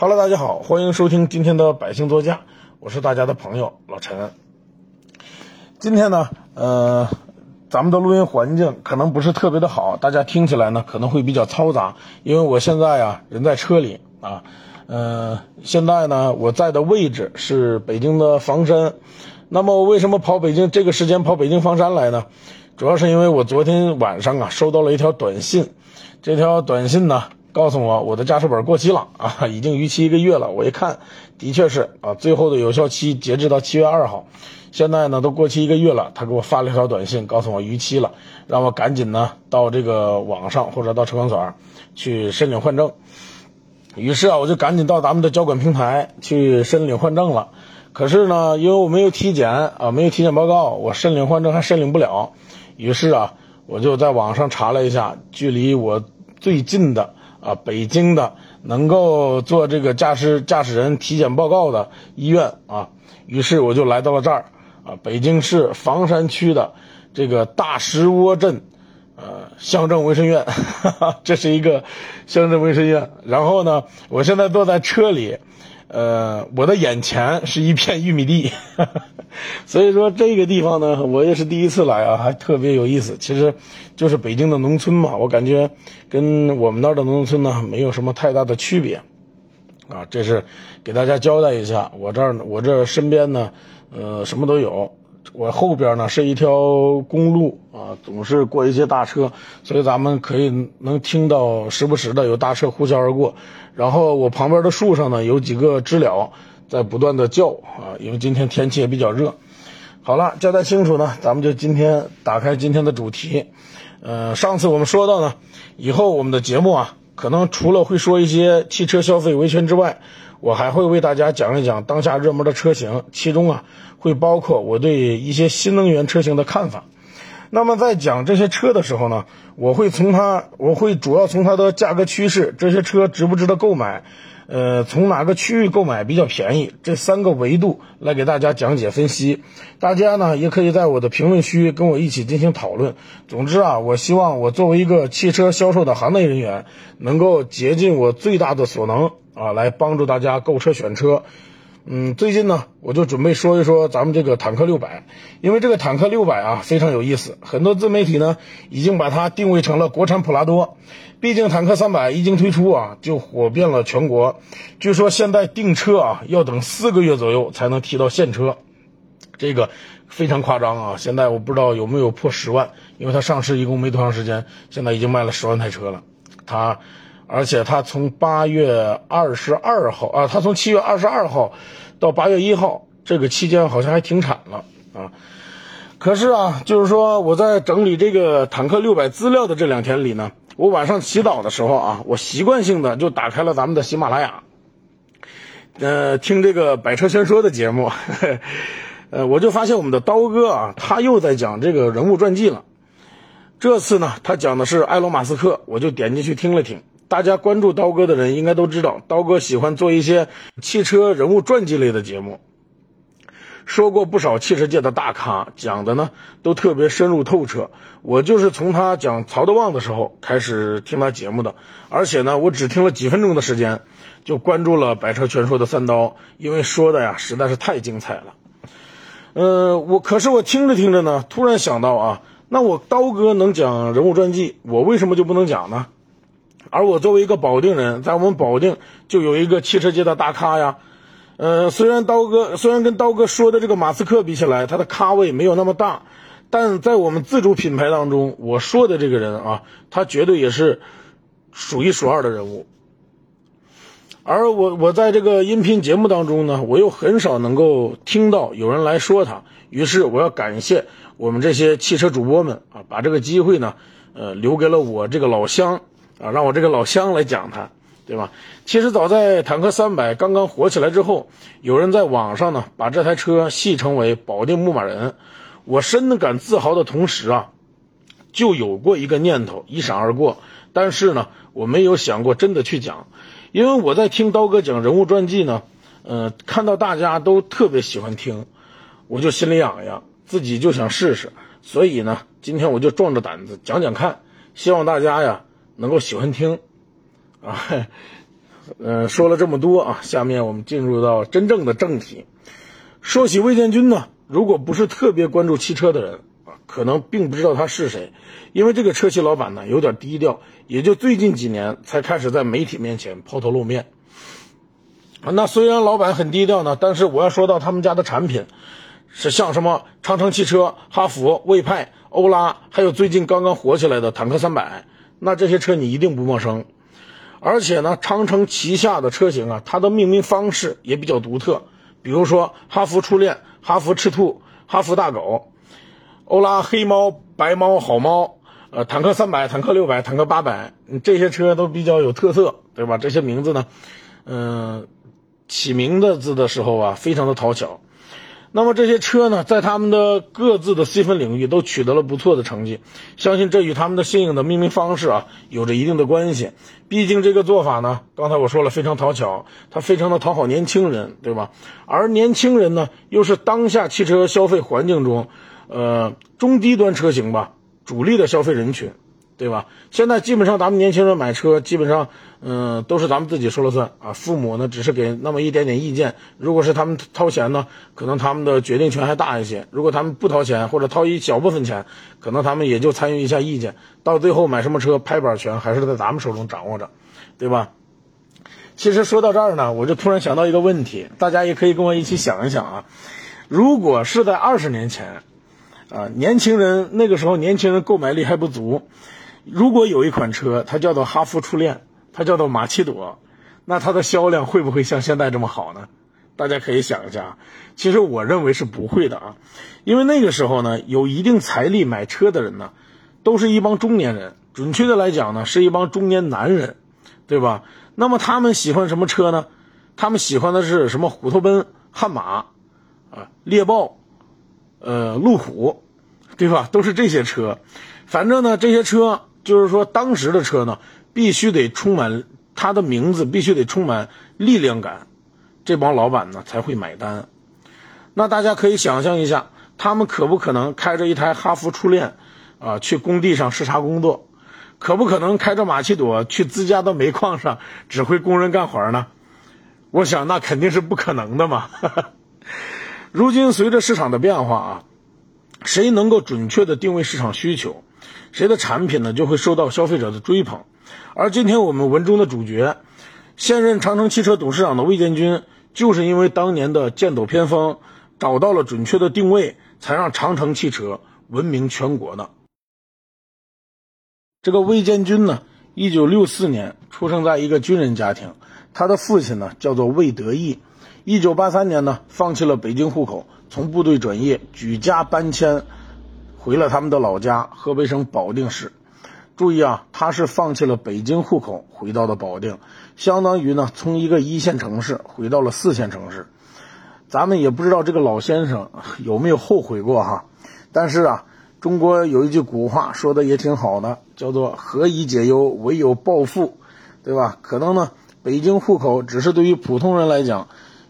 Hello，大家好，欢迎收听今天的百姓座驾，我是大家的朋友老陈。今天呢，呃，咱们的录音环境可能不是特别的好，大家听起来呢可能会比较嘈杂，因为我现在呀人在车里啊，呃，现在呢我在的位置是北京的房山。那么为什么跑北京这个时间跑北京房山来呢？主要是因为我昨天晚上啊收到了一条短信，这条短信呢。告诉我我的驾驶本过期了啊，已经逾期一个月了。我一看，的确是啊，最后的有效期截止到七月二号，现在呢都过期一个月了。他给我发了一条短信，告诉我逾期了，让我赶紧呢到这个网上或者到车管所去申领换证。于是啊，我就赶紧到咱们的交管平台去申领换证了。可是呢，因为我没有体检啊，没有体检报告，我申领换证还申领不了。于是啊，我就在网上查了一下，距离我最近的。啊，北京的能够做这个驾驶驾驶人体检报告的医院啊，于是我就来到了这儿啊，北京市房山区的这个大石窝镇，呃，乡镇卫生院，哈哈，这是一个乡镇卫生院。然后呢，我现在坐在车里。呃，我的眼前是一片玉米地，所以说这个地方呢，我也是第一次来啊，还特别有意思。其实，就是北京的农村嘛，我感觉跟我们那儿的农村呢没有什么太大的区别，啊，这是给大家交代一下。我这儿我这身边呢，呃，什么都有。我后边呢是一条公路啊，总是过一些大车，所以咱们可以能听到时不时的有大车呼啸而过。然后我旁边的树上呢有几个知了在不断的叫啊，因为今天天气也比较热。好了，交代清楚呢，咱们就今天打开今天的主题。呃，上次我们说到呢，以后我们的节目啊，可能除了会说一些汽车消费维权之外，我还会为大家讲一讲当下热门的车型，其中啊会包括我对一些新能源车型的看法。那么在讲这些车的时候呢，我会从它，我会主要从它的价格趋势，这些车值不值得购买，呃，从哪个区域购买比较便宜，这三个维度来给大家讲解分析。大家呢也可以在我的评论区跟我一起进行讨论。总之啊，我希望我作为一个汽车销售的行内人员，能够竭尽我最大的所能啊，来帮助大家购车选车。嗯，最近呢，我就准备说一说咱们这个坦克六百，因为这个坦克六百啊非常有意思，很多自媒体呢已经把它定位成了国产普拉多。毕竟坦克三百一经推出啊，就火遍了全国。据说现在订车啊要等四个月左右才能提到现车，这个非常夸张啊！现在我不知道有没有破十万，因为它上市一共没多长时间，现在已经卖了十万台车了。它。而且他从八月二十二号啊，他从七月二十二号到八月一号这个期间好像还停产了啊。可是啊，就是说我在整理这个坦克六百资料的这两天里呢，我晚上洗澡的时候啊，我习惯性的就打开了咱们的喜马拉雅，呃，听这个百车全说的节目，呃，我就发现我们的刀哥啊，他又在讲这个人物传记了。这次呢，他讲的是埃隆·马斯克，我就点进去听了听。大家关注刀哥的人应该都知道，刀哥喜欢做一些汽车人物传记类的节目，说过不少汽车界的大咖，讲的呢都特别深入透彻。我就是从他讲曹德旺的时候开始听他节目的，而且呢，我只听了几分钟的时间，就关注了《百车全说》的三刀，因为说的呀实在是太精彩了。呃，我可是我听着听着呢，突然想到啊，那我刀哥能讲人物传记，我为什么就不能讲呢？而我作为一个保定人，在我们保定就有一个汽车界的大咖呀，呃，虽然刀哥虽然跟刀哥说的这个马斯克比起来，他的咖位没有那么大，但在我们自主品牌当中，我说的这个人啊，他绝对也是数一数二的人物。而我我在这个音频节目当中呢，我又很少能够听到有人来说他，于是我要感谢我们这些汽车主播们啊，把这个机会呢，呃，留给了我这个老乡。啊，让我这个老乡来讲他，对吧？其实早在坦克三百刚刚火起来之后，有人在网上呢把这台车戏称为“保定牧马人”。我深感自豪的同时啊，就有过一个念头一闪而过，但是呢，我没有想过真的去讲，因为我在听刀哥讲人物传记呢，呃，看到大家都特别喜欢听，我就心里痒痒，自己就想试试，所以呢，今天我就壮着胆子讲讲看，希望大家呀。能够喜欢听，啊，呃，说了这么多啊，下面我们进入到真正的正题。说起魏建军呢，如果不是特别关注汽车的人啊，可能并不知道他是谁，因为这个车企老板呢有点低调，也就最近几年才开始在媒体面前抛头露面。啊，那虽然老板很低调呢，但是我要说到他们家的产品，是像什么长城汽车、哈弗、魏派、欧拉，还有最近刚刚火起来的坦克三百，那这些车你一定不陌生。而且呢，长城旗下的车型啊，它的命名方式也比较独特。比如说，哈弗初恋、哈弗赤兔、哈弗大狗、欧拉黑猫、白猫、好猫，呃，坦克三百、坦克六百、坦克八百，这些车都比较有特色，对吧？这些名字呢，嗯，起名的字的时候啊，非常的讨巧。那么这些车呢，在他们的各自的细分领域都取得了不错的成绩，相信这与他们的新颖的命名方式啊有着一定的关系。毕竟这个做法呢，刚才我说了非常讨巧，它非常的讨好年轻人，对吧？而年轻人呢，又是当下汽车消费环境中，呃，中低端车型吧主力的消费人群。对吧？现在基本上咱们年轻人买车，基本上，嗯，都是咱们自己说了算啊。父母呢，只是给那么一点点意见。如果是他们掏钱呢，可能他们的决定权还大一些；如果他们不掏钱，或者掏一小部分钱，可能他们也就参与一下意见。到最后买什么车，拍板权还是在咱们手中掌握着，对吧？其实说到这儿呢，我就突然想到一个问题，大家也可以跟我一起想一想啊。如果是在二十年前，啊，年轻人那个时候年轻人购买力还不足。如果有一款车，它叫做哈弗初恋，它叫做马奇朵，那它的销量会不会像现在这么好呢？大家可以想一下。其实我认为是不会的啊，因为那个时候呢，有一定财力买车的人呢，都是一帮中年人，准确的来讲呢，是一帮中年男人，对吧？那么他们喜欢什么车呢？他们喜欢的是什么？虎头奔、悍马，啊，猎豹，呃，路虎，对吧？都是这些车。反正呢，这些车。就是说，当时的车呢，必须得充满它的名字，必须得充满力量感，这帮老板呢才会买单。那大家可以想象一下，他们可不可能开着一台哈弗初恋啊去工地上视察工作？可不可能开着马奇朵去自家的煤矿上指挥工人干活呢？我想那肯定是不可能的嘛。如今随着市场的变化啊，谁能够准确的定位市场需求？谁的产品呢，就会受到消费者的追捧。而今天我们文中的主角，现任长城汽车董事长的魏建军，就是因为当年的剑走偏锋，找到了准确的定位，才让长城汽车闻名全国的。这个魏建军呢，一九六四年出生在一个军人家庭，他的父亲呢叫做魏德义。一九八三年呢，放弃了北京户口，从部队转业，举家搬迁。回了他们的老家河北省保定市，注意啊，他是放弃了北京户口，回到了保定，相当于呢从一个一线城市回到了四线城市。咱们也不知道这个老先生有没有后悔过哈。但是啊，中国有一句古话说的也挺好的，叫做“何以解忧，唯有暴富”，对吧？可能呢，北京户口只是对于普通人来讲，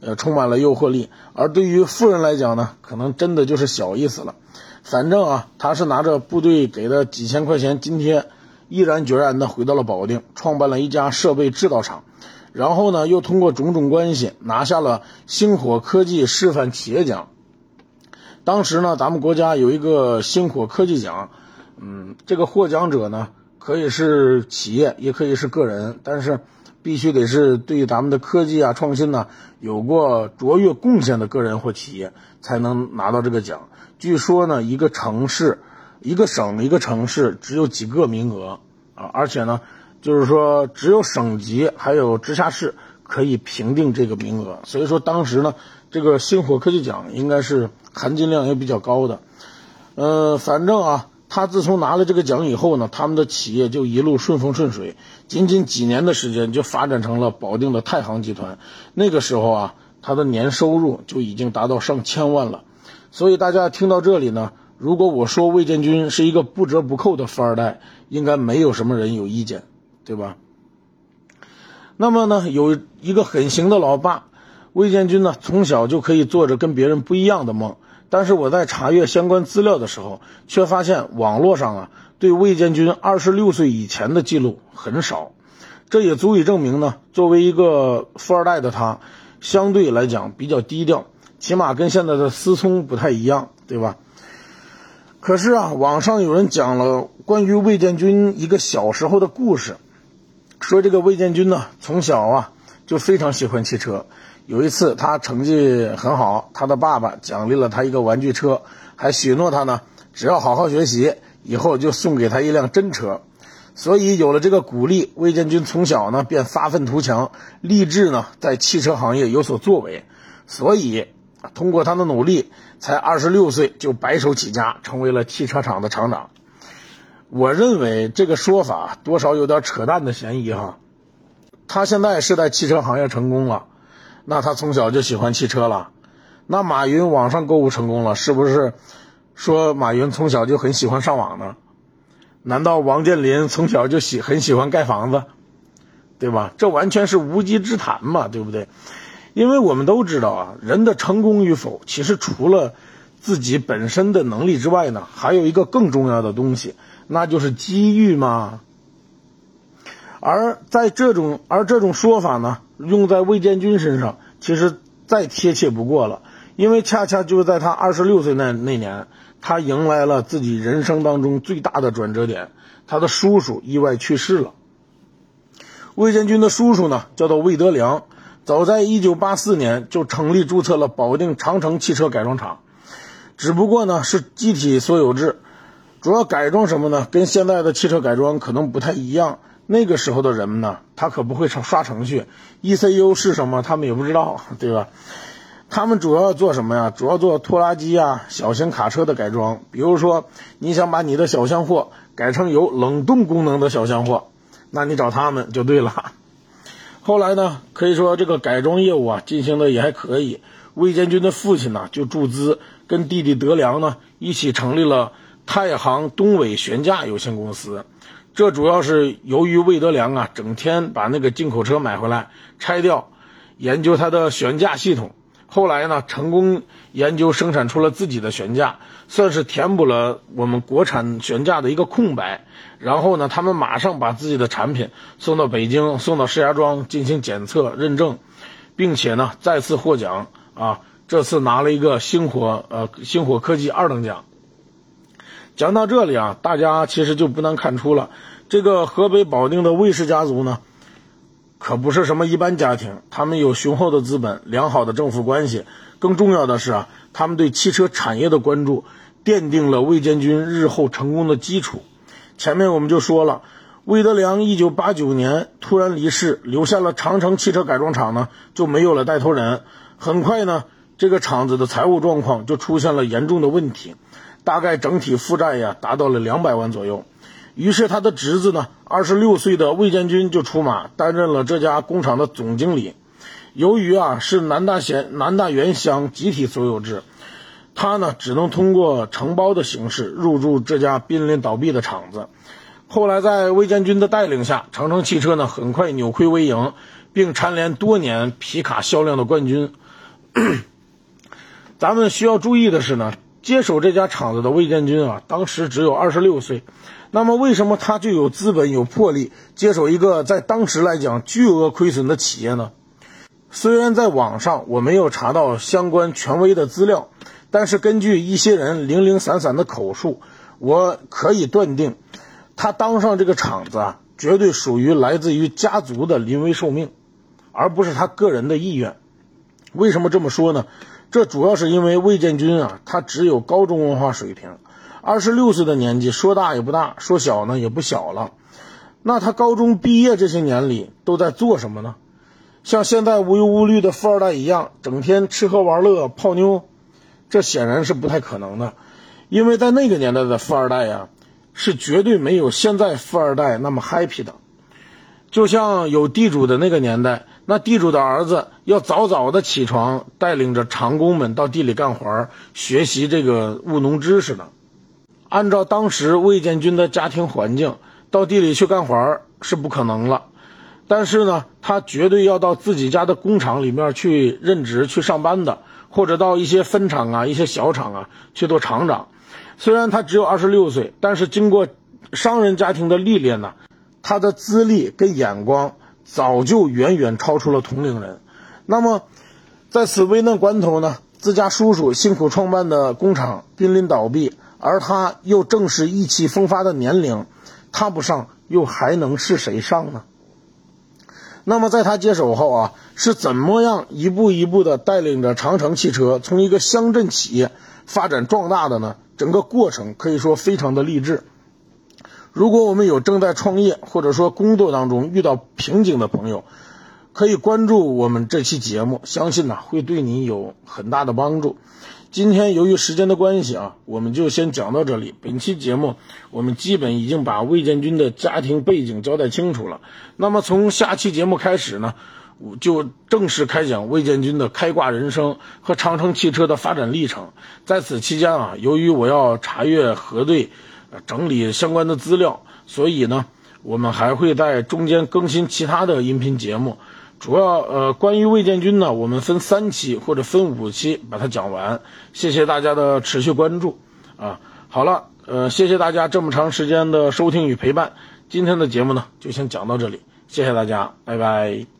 呃，充满了诱惑力，而对于富人来讲呢，可能真的就是小意思了。反正啊，他是拿着部队给的几千块钱津贴，毅然决然的回到了保定，创办了一家设备制造厂，然后呢，又通过种种关系拿下了星火科技示范企业奖。当时呢，咱们国家有一个星火科技奖，嗯，这个获奖者呢，可以是企业，也可以是个人，但是必须得是对咱们的科技啊创新呢有过卓越贡献的个人或企业，才能拿到这个奖。据说呢，一个城市、一个省、一个城市只有几个名额啊，而且呢，就是说只有省级还有直辖市可以评定这个名额。所以说当时呢，这个星火科技奖应该是含金量也比较高的。呃，反正啊，他自从拿了这个奖以后呢，他们的企业就一路顺风顺水，仅仅几年的时间就发展成了保定的太行集团。那个时候啊，他的年收入就已经达到上千万了。所以大家听到这里呢，如果我说魏建军是一个不折不扣的富二代，应该没有什么人有意见，对吧？那么呢，有一个很行的老爸，魏建军呢从小就可以做着跟别人不一样的梦。但是我在查阅相关资料的时候，却发现网络上啊对魏建军二十六岁以前的记录很少。这也足以证明呢，作为一个富二代的他，相对来讲比较低调，起码跟现在的思聪不太一样，对吧？可是啊，网上有人讲了关于魏建军一个小时候的故事，说这个魏建军呢，从小啊就非常喜欢汽车。有一次他成绩很好，他的爸爸奖励了他一个玩具车，还许诺他呢，只要好好学习，以后就送给他一辆真车。所以有了这个鼓励，魏建军从小呢便发愤图强，立志呢在汽车行业有所作为。所以通过他的努力，才二十六岁就白手起家，成为了汽车厂的厂长。我认为这个说法多少有点扯淡的嫌疑哈。他现在是在汽车行业成功了。那他从小就喜欢汽车了，那马云网上购物成功了，是不是说马云从小就很喜欢上网呢？难道王健林从小就喜很喜欢盖房子，对吧？这完全是无稽之谈嘛，对不对？因为我们都知道啊，人的成功与否，其实除了自己本身的能力之外呢，还有一个更重要的东西，那就是机遇嘛。而在这种而这种说法呢，用在魏建军身上，其实再贴切不过了。因为恰恰就是在他二十六岁那那年，他迎来了自己人生当中最大的转折点，他的叔叔意外去世了。魏建军的叔叔呢，叫做魏德良，早在一九八四年就成立注册了保定长城汽车改装厂，只不过呢是集体所有制，主要改装什么呢？跟现在的汽车改装可能不太一样。那个时候的人们呢，他可不会刷刷程序，ECU 是什么，他们也不知道，对吧？他们主要做什么呀？主要做拖拉机啊、小型卡车的改装。比如说，你想把你的小厢货改成有冷冻功能的小厢货，那你找他们就对了。后来呢，可以说这个改装业务啊进行的也还可以。魏建军的父亲呢就注资，跟弟弟德良呢一起成立了太行东伟悬架有限公司。这主要是由于魏德良啊，整天把那个进口车买回来拆掉，研究它的悬架系统。后来呢，成功研究生产出了自己的悬架，算是填补了我们国产悬架的一个空白。然后呢，他们马上把自己的产品送到北京，送到石家庄进行检测认证，并且呢再次获奖啊！这次拿了一个星火呃星火科技二等奖。讲到这里啊，大家其实就不难看出了，这个河北保定的魏氏家族呢，可不是什么一般家庭。他们有雄厚的资本、良好的政府关系，更重要的是啊，他们对汽车产业的关注，奠定了魏建军日后成功的基础。前面我们就说了，魏德良一九八九年突然离世，留下了长城汽车改装厂呢，就没有了带头人。很快呢，这个厂子的财务状况就出现了严重的问题。大概整体负债呀达到了两百万左右，于是他的侄子呢，二十六岁的魏建军就出马担任了这家工厂的总经理。由于啊是南大县南大园乡集体所有制，他呢只能通过承包的形式入驻这家濒临倒闭的厂子。后来在魏建军的带领下，长城汽车呢很快扭亏为盈，并蝉联多年皮卡销量的冠军。咱们需要注意的是呢。接手这家厂子的魏建军啊，当时只有二十六岁。那么，为什么他就有资本、有魄力接手一个在当时来讲巨额亏损的企业呢？虽然在网上我没有查到相关权威的资料，但是根据一些人零零散散的口述，我可以断定，他当上这个厂子啊，绝对属于来自于家族的临危受命，而不是他个人的意愿。为什么这么说呢？这主要是因为魏建军啊，他只有高中文化水平，二十六岁的年纪，说大也不大，说小呢也不小了。那他高中毕业这些年里都在做什么呢？像现在无忧无虑的富二代一样，整天吃喝玩乐泡妞，这显然是不太可能的。因为在那个年代的富二代呀，是绝对没有现在富二代那么 happy 的。就像有地主的那个年代。那地主的儿子要早早的起床，带领着长工们到地里干活，学习这个务农知识的。按照当时魏建军的家庭环境，到地里去干活是不可能了。但是呢，他绝对要到自己家的工厂里面去任职、去上班的，或者到一些分厂啊、一些小厂啊去做厂长。虽然他只有二十六岁，但是经过商人家庭的历练呢，他的资历跟眼光。早就远远超出了同龄人。那么，在此危难关头呢，自家叔叔辛苦创办的工厂濒临倒闭，而他又正是意气风发的年龄，他不上又还能是谁上呢？那么在他接手后啊，是怎么样一步一步的带领着长城汽车从一个乡镇企业发展壮大的呢？整个过程可以说非常的励志。如果我们有正在创业或者说工作当中遇到瓶颈的朋友，可以关注我们这期节目，相信呢会对你有很大的帮助。今天由于时间的关系啊，我们就先讲到这里。本期节目我们基本已经把魏建军的家庭背景交代清楚了。那么从下期节目开始呢，我就正式开讲魏建军的开挂人生和长城汽车的发展历程。在此期间啊，由于我要查阅核对。整理相关的资料，所以呢，我们还会在中间更新其他的音频节目。主要呃，关于魏建军呢，我们分三期或者分五期把它讲完。谢谢大家的持续关注啊！好了，呃，谢谢大家这么长时间的收听与陪伴。今天的节目呢，就先讲到这里，谢谢大家，拜拜。